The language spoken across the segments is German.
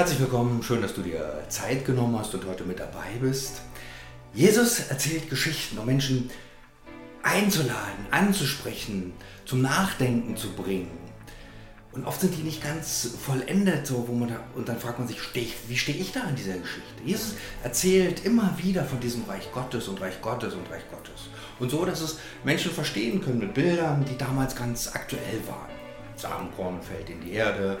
Herzlich willkommen, schön, dass du dir Zeit genommen hast und heute mit dabei bist. Jesus erzählt Geschichten, um Menschen einzuladen, anzusprechen, zum Nachdenken zu bringen. Und oft sind die nicht ganz vollendet, so, wo man da, und dann fragt man sich, steh ich, wie stehe ich da in dieser Geschichte? Jesus erzählt immer wieder von diesem Reich Gottes und Reich Gottes und Reich Gottes. Und so, dass es Menschen verstehen können mit Bildern, die damals ganz aktuell waren. Samenkorn fällt in die Erde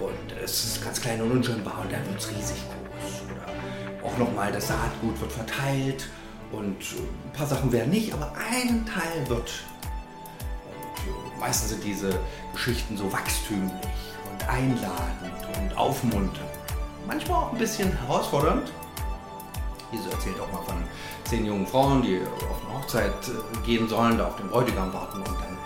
und es ist ganz klein und unscheinbar und dann wird es riesig groß. Oder auch nochmal das Saatgut wird verteilt und ein paar Sachen werden nicht, aber ein Teil wird. Und meistens sind diese Geschichten so wachstümlich und einladend und aufmunternd. Manchmal auch ein bisschen herausfordernd. Jesus erzählt auch mal von zehn jungen Frauen, die auf eine Hochzeit äh, gehen sollen, da auf den Bräutigam warten und dann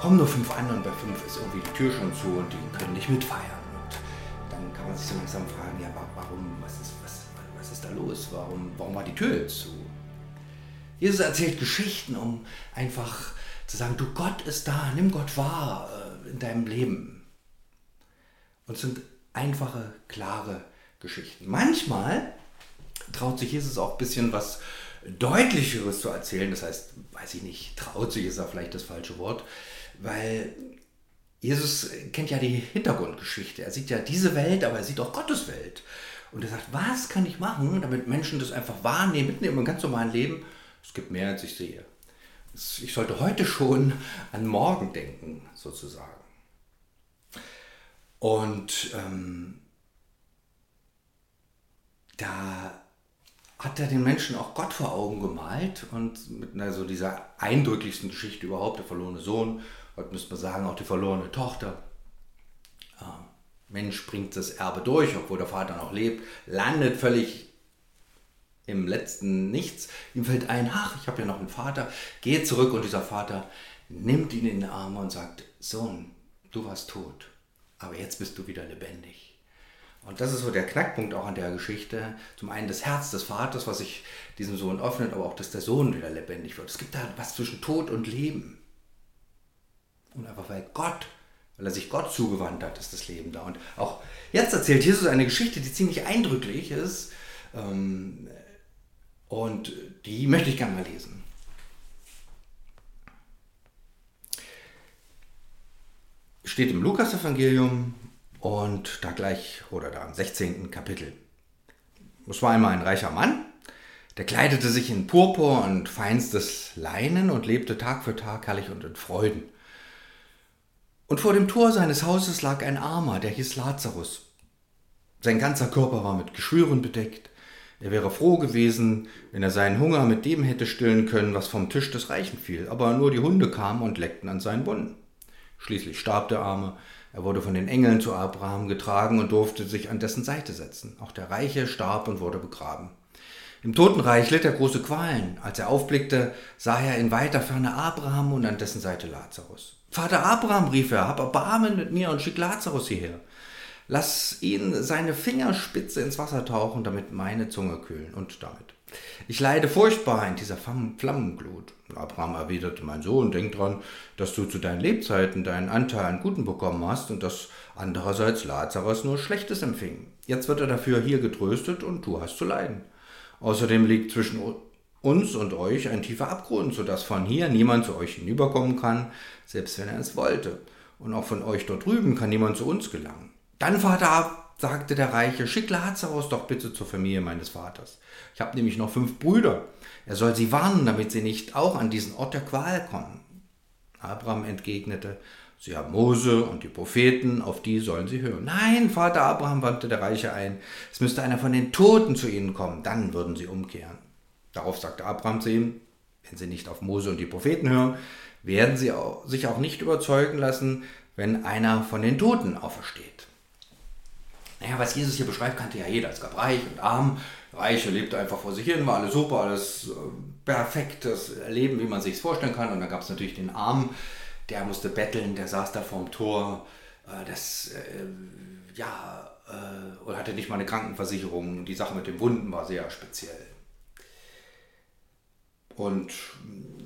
kommen nur fünf an und bei fünf ist irgendwie die Tür schon zu und die können nicht mitfeiern. Und dann kann man sich so langsam fragen, ja, warum, was ist, was, was ist da los? Warum, warum war die Tür jetzt zu? Jesus erzählt Geschichten, um einfach zu sagen, du Gott ist da, nimm Gott wahr äh, in deinem Leben. Und es sind einfache, klare Geschichten. Manchmal traut sich Jesus auch ein bisschen was Deutlicheres zu erzählen. Das heißt, weiß ich nicht, traut sich ist da vielleicht das falsche Wort, weil Jesus kennt ja die Hintergrundgeschichte. Er sieht ja diese Welt, aber er sieht auch Gottes Welt. Und er sagt, was kann ich machen, damit Menschen das einfach wahrnehmen, mitnehmen im ganz normalen Leben? Es gibt mehr, als ich sehe. Ich sollte heute schon an morgen denken, sozusagen. Und ähm, da hat er den Menschen auch Gott vor Augen gemalt und mit einer so dieser eindrücklichsten Geschichte überhaupt, der verlorene Sohn, heute müsste man sagen, auch die verlorene Tochter. Ja, Mensch bringt das Erbe durch, obwohl der Vater noch lebt, landet völlig im letzten Nichts. Ihm fällt ein, ach, ich habe ja noch einen Vater, geht zurück und dieser Vater nimmt ihn in die Arme und sagt, Sohn, du warst tot, aber jetzt bist du wieder lebendig. Und das ist so der Knackpunkt auch an der Geschichte. Zum einen das Herz des Vaters, was sich diesem Sohn öffnet, aber auch, dass der Sohn wieder lebendig wird. Es gibt da was zwischen Tod und Leben. Und einfach weil Gott, weil er sich Gott zugewandt hat, ist das Leben da. Und auch jetzt erzählt Jesus eine Geschichte, die ziemlich eindrücklich ist. Ähm, und die möchte ich gerne mal lesen. Steht im Lukas-Evangelium, und da gleich, oder da im 16. Kapitel. Es war einmal ein reicher Mann, der kleidete sich in Purpur und feinstes Leinen und lebte Tag für Tag herrlich und in Freuden. Und vor dem Tor seines Hauses lag ein Armer, der hieß Lazarus. Sein ganzer Körper war mit Geschwüren bedeckt. Er wäre froh gewesen, wenn er seinen Hunger mit dem hätte stillen können, was vom Tisch des Reichen fiel, aber nur die Hunde kamen und leckten an seinen Wunden. Schließlich starb der Arme, er wurde von den Engeln zu Abraham getragen und durfte sich an dessen Seite setzen. Auch der Reiche starb und wurde begraben. Im Totenreich litt er große Qualen. Als er aufblickte, sah er in weiter Ferne Abraham und an dessen Seite Lazarus. Vater Abraham, rief er, hab Erbarmen mit mir und schick Lazarus hierher. Lass ihn seine Fingerspitze ins Wasser tauchen, damit meine Zunge kühlen und damit. Ich leide furchtbar in dieser Flammenglut. Abraham erwiderte, mein Sohn, denk dran, dass du zu deinen Lebzeiten deinen Anteil an Guten bekommen hast und dass andererseits Lazarus nur Schlechtes empfing. Jetzt wird er dafür hier getröstet und du hast zu leiden. Außerdem liegt zwischen uns und euch ein tiefer Abgrund, sodass von hier niemand zu euch hinüberkommen kann, selbst wenn er es wollte. Und auch von euch dort drüben kann niemand zu uns gelangen. Dann, Vater, sagte der Reiche, schick Lazarus doch bitte zur Familie meines Vaters. Ich habe nämlich noch fünf Brüder. Er soll sie warnen, damit sie nicht auch an diesen Ort der Qual kommen. Abraham entgegnete, Sie haben Mose und die Propheten, auf die sollen sie hören. Nein, Vater Abraham, wandte der Reiche ein, es müsste einer von den Toten zu ihnen kommen, dann würden sie umkehren. Darauf sagte Abraham zu ihm, wenn sie nicht auf Mose und die Propheten hören, werden sie sich auch nicht überzeugen lassen, wenn einer von den Toten aufersteht. Naja, was Jesus hier beschreibt, kannte ja jeder. Es gab reich und arm. Reiche lebte einfach vor sich hin, war alles super, alles äh, perfektes Leben, wie man sich es vorstellen kann. Und dann gab es natürlich den Armen, der musste betteln, der saß da vorm Tor. Äh, das, äh, ja, äh, oder hatte nicht mal eine Krankenversicherung. Die Sache mit den Wunden war sehr speziell. Und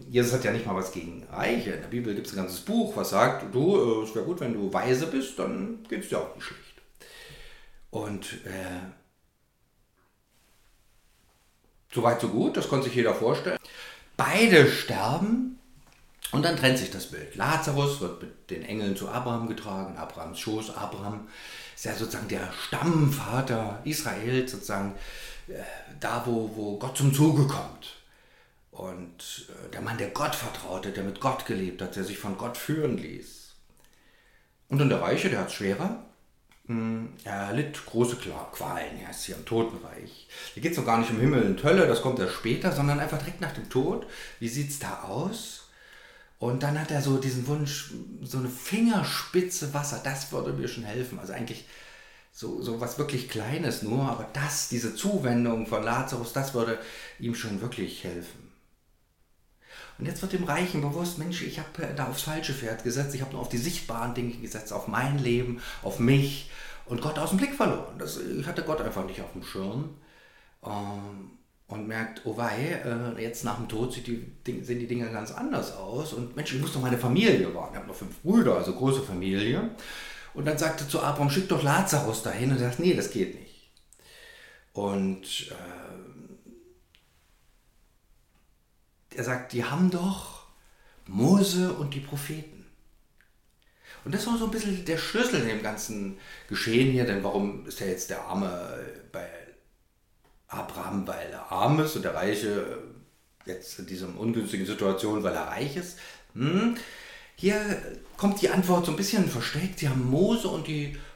Jesus hat ja nicht mal was gegen Reiche. In der Bibel gibt es ein ganzes Buch, was sagt, du, äh, es wäre gut, wenn du weise bist, dann geht es dir auch nicht schlecht. Und äh, so weit, so gut, das konnte sich jeder vorstellen. Beide sterben und dann trennt sich das Bild. Lazarus wird mit den Engeln zu Abraham getragen, Abrahams Schoß. Abraham ist ja sozusagen der Stammvater Israels, sozusagen äh, da, wo, wo Gott zum Zuge kommt. Und äh, der Mann, der Gott vertraute, der mit Gott gelebt hat, der sich von Gott führen ließ. Und dann der Reiche, der hat es schwerer. Er litt große Qualen, er ist hier im Totenreich. Hier geht es noch gar nicht um Himmel und Hölle, das kommt erst später, sondern einfach direkt nach dem Tod. Wie sieht es da aus? Und dann hat er so diesen Wunsch, so eine Fingerspitze Wasser, das würde mir schon helfen. Also eigentlich so, so was wirklich Kleines nur, aber das, diese Zuwendung von Lazarus, das würde ihm schon wirklich helfen. Und jetzt wird dem Reichen bewusst, Mensch, ich habe da aufs falsche Pferd gesetzt, ich habe nur auf die sichtbaren Dinge gesetzt, auf mein Leben, auf mich und Gott aus dem Blick verloren. Das, ich hatte Gott einfach nicht auf dem Schirm. Ähm, und merkt, oh wei, äh, jetzt nach dem Tod sieht die, sehen die Dinge ganz anders aus. Und Mensch, ich muss doch meine Familie warnen. Ich habe noch fünf Brüder, also große Familie. Und dann sagte zu Abraham, schick doch Lazarus dahin. Und er sagt, nee, das geht nicht. Und äh, er sagt, die haben doch Mose und die Propheten. Und das war so ein bisschen der Schlüssel in dem ganzen Geschehen hier, denn warum ist er jetzt der Arme bei Abraham, weil er arm ist und der Reiche jetzt in dieser ungünstigen Situation, weil er reich ist? Hm. Hier kommt die Antwort so ein bisschen versteckt. Sie haben Mose und die Propheten.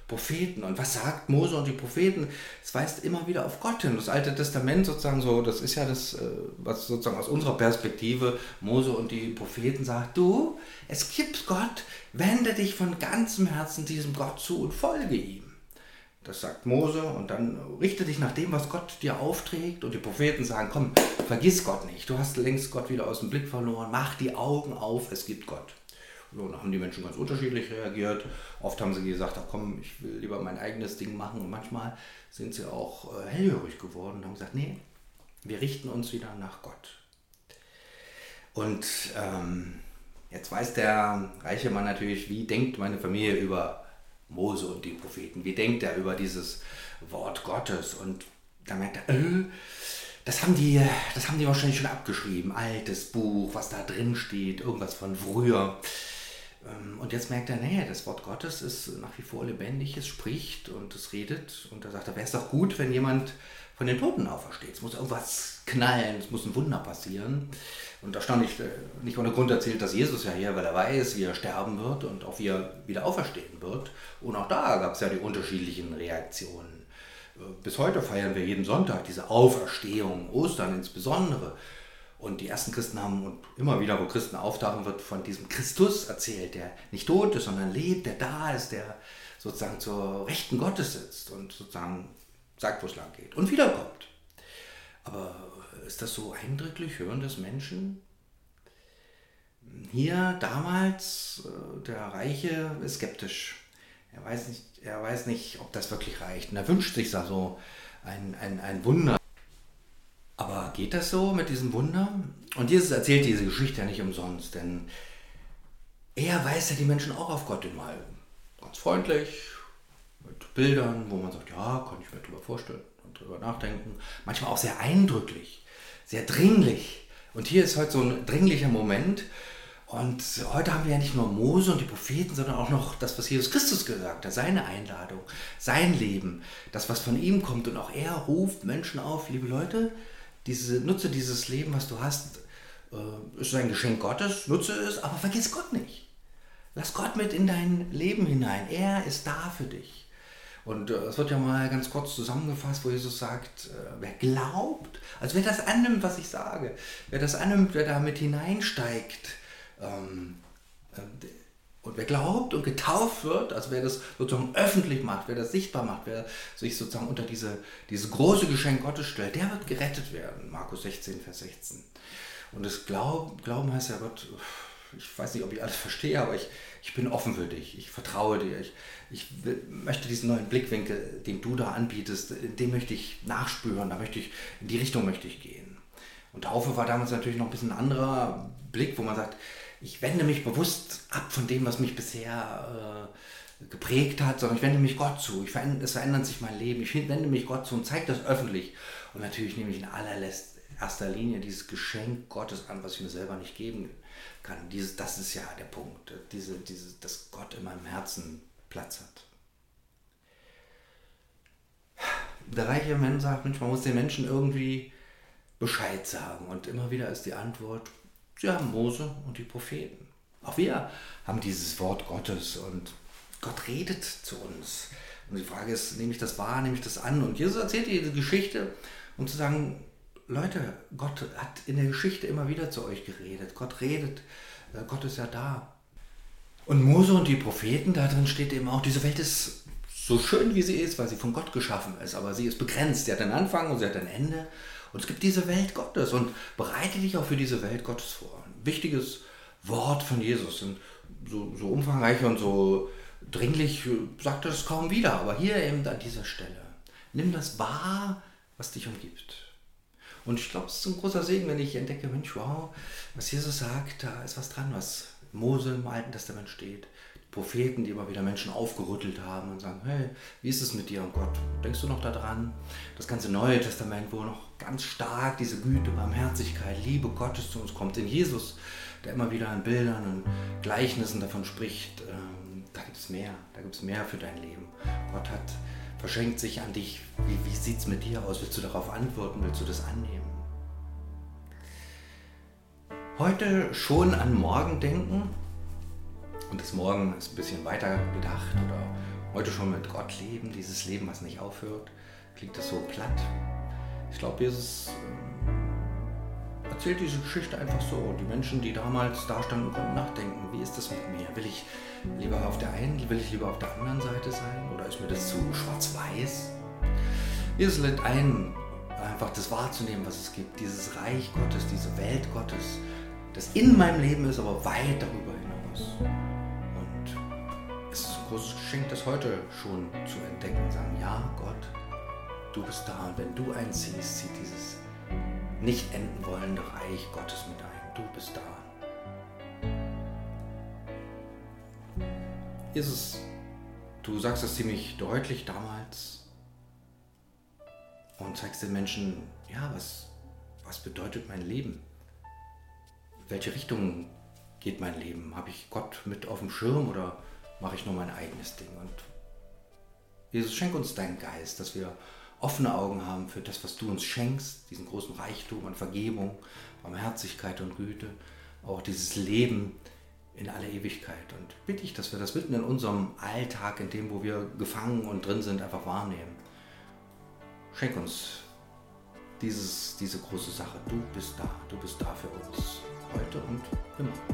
Und was sagt Mose und die Propheten? Es weist immer wieder auf Gott hin. Das Alte Testament sozusagen so, das ist ja das, äh, was sozusagen aus unserer Perspektive Mose und die Propheten sagt, du, es gibt Gott, wende dich von ganzem Herzen diesem Gott zu und folge ihm. Das sagt Mose und dann richte dich nach dem, was Gott dir aufträgt. Und die Propheten sagen, komm, vergiss Gott nicht. Du hast längst Gott wieder aus dem Blick verloren. Mach die Augen auf, es gibt Gott. Und dann haben die Menschen ganz unterschiedlich reagiert. Oft haben sie gesagt, ach komm, ich will lieber mein eigenes Ding machen. Und manchmal sind sie auch äh, hellhörig geworden und haben gesagt, nee, wir richten uns wieder nach Gott. Und ähm, jetzt weiß der reiche Mann natürlich, wie denkt meine Familie über Mose und die Propheten. Wie denkt er über dieses Wort Gottes? Und da merkt er, äh, das haben, die, das haben die wahrscheinlich schon abgeschrieben. Altes Buch, was da drin steht, irgendwas von früher. Ähm, und jetzt merkt er, nee, das Wort Gottes ist nach wie vor lebendig, es spricht und es redet. Und da sagt er, wäre es doch gut, wenn jemand von den Toten aufersteht. Es muss irgendwas knallen, es muss ein Wunder passieren. Und erstaunlich, äh, nicht ohne Grund erzählt dass Jesus ja hier, weil er weiß, wie er sterben wird und auch wie er wieder auferstehen wird. Und auch da gab es ja die unterschiedlichen Reaktionen. Äh, bis heute feiern wir jeden Sonntag diese Auferstehung, Ostern insbesondere. Und die ersten Christen haben, und immer wieder, wo Christen auftauchen, wird von diesem Christus erzählt, der nicht tot ist, sondern lebt, der da ist, der sozusagen zur Rechten Gottes sitzt und sozusagen sagt, wo es lang geht und wiederkommt. Aber ist das so eindrücklich? Hören das Menschen? Hier damals, äh, der Reiche ist skeptisch. Er weiß nicht, er weiß nicht ob das wirklich reicht. Und er wünscht sich da so ein, ein, ein Wunder. Aber geht das so mit diesem Wunder? Und Jesus erzählt diese Geschichte ja nicht umsonst, denn er weist ja die Menschen auch auf Gott in mal ganz freundlich, mit Bildern, wo man sagt, ja, kann ich mir drüber vorstellen und drüber nachdenken. Manchmal auch sehr eindrücklich sehr dringlich. Und hier ist heute so ein dringlicher Moment. Und heute haben wir ja nicht nur Mose und die Propheten, sondern auch noch das, was Jesus Christus gesagt hat, seine Einladung, sein Leben, das, was von ihm kommt. Und auch er ruft Menschen auf, liebe Leute, diese, nutze dieses Leben, was du hast, äh, ist ein Geschenk Gottes, nutze es, aber vergiss Gott nicht. Lass Gott mit in dein Leben hinein. Er ist da für dich. Und äh, es wird ja mal ganz kurz zusammengefasst, wo Jesus sagt, äh, wer glaubt, also wer das annimmt, was ich sage, wer das annimmt, wer da mit hineinsteigt, ähm, äh, und wer glaubt und getauft wird, also wer das sozusagen öffentlich macht, wer das sichtbar macht, wer sich sozusagen unter diese, dieses große Geschenk Gottes stellt, der wird gerettet werden. Markus 16, Vers 16. Und das Glauben, Glauben heißt ja Gott, ich weiß nicht, ob ich alles verstehe, aber ich, ich bin offen für dich, ich vertraue dir, ich, ich möchte diesen neuen Blickwinkel, den du da anbietest, den möchte ich nachspüren, da möchte ich, in die Richtung möchte ich gehen. Und Taufe war damals natürlich noch ein bisschen ein anderer Blick, wo man sagt, ich wende mich bewusst ab von dem, was mich bisher geprägt hat, sondern ich wende mich Gott zu. Ich verändere, es verändert sich mein Leben. Ich wende mich Gott zu und zeige das öffentlich. Und natürlich nehme ich in allererster Linie dieses Geschenk Gottes an, was ich mir selber nicht geben kann. Dieses, das ist ja der Punkt, diese, diese, dass Gott in meinem Herzen Platz hat. Der reiche Mann sagt, Mensch, man muss den Menschen irgendwie Bescheid sagen. Und immer wieder ist die Antwort, sie haben Mose und die Propheten. Auch wir haben dieses Wort Gottes und Gott redet zu uns. Und die Frage ist, nehme ich das wahr, nehme ich das an? Und Jesus erzählt diese Geschichte, um zu sagen, Leute, Gott hat in der Geschichte immer wieder zu euch geredet. Gott redet, äh, Gott ist ja da. Und Mose und die Propheten, da drin steht eben auch, diese Welt ist so schön, wie sie ist, weil sie von Gott geschaffen ist, aber sie ist begrenzt. Sie hat einen Anfang und sie hat ein Ende. Und es gibt diese Welt Gottes und bereite dich auch für diese Welt Gottes vor. Ein wichtiges Wort von Jesus. Und so, so umfangreich und so dringlich sagt er es kaum wieder, aber hier eben an dieser Stelle. Nimm das wahr, was dich umgibt. Und ich glaube, es ist ein großer Segen, wenn ich entdecke, Mensch, wow, was Jesus sagt, da ist was dran, was Mose im Alten Testament steht. Propheten, die immer wieder Menschen aufgerüttelt haben und sagen, hey, wie ist es mit dir und Gott? Denkst du noch daran? Das ganze Neue Testament, wo noch ganz stark diese Güte, Barmherzigkeit, Liebe Gottes zu uns kommt. In Jesus, der immer wieder in Bildern und Gleichnissen davon spricht, ähm, da gibt es mehr, da gibt es mehr für dein Leben. Gott hat verschenkt sich an dich. Wie, wie sieht es mit dir aus? Willst du darauf antworten? Willst du das annehmen? Heute schon an morgen denken und das Morgen ist ein bisschen weiter gedacht oder heute schon mit Gott leben, dieses Leben, was nicht aufhört. Klingt das so platt? Ich glaube, Jesus ähm, erzählt diese Geschichte einfach so. Die Menschen, die damals da standen, konnten nachdenken, wie ist das mit mir? Will ich lieber auf der einen, will ich lieber auf der anderen Seite sein oder ist mir das zu schwarz-weiß? Jesus lädt ein, einfach das wahrzunehmen, was es gibt, dieses Reich Gottes, diese Welt Gottes, das in meinem Leben ist, aber weit darüber hinaus. Großes Geschenk, das heute schon zu entdecken sagen, ja Gott, du bist da und wenn du einziehst, zieht dieses nicht enden wollende Reich Gottes mit ein. Du bist da. Jesus, du sagst das ziemlich deutlich damals und zeigst den Menschen, ja, was, was bedeutet mein Leben? Welche Richtung geht mein Leben? Habe ich Gott mit auf dem Schirm oder mache ich nur mein eigenes Ding? Und Jesus, schenk uns deinen Geist, dass wir offene Augen haben für das, was du uns schenkst, diesen großen Reichtum an Vergebung, Barmherzigkeit und Güte, auch dieses Leben, in alle Ewigkeit. Und bitte ich, dass wir das mitten in unserem Alltag, in dem, wo wir gefangen und drin sind, einfach wahrnehmen. Schenk uns dieses, diese große Sache. Du bist da. Du bist da für uns. Heute und immer.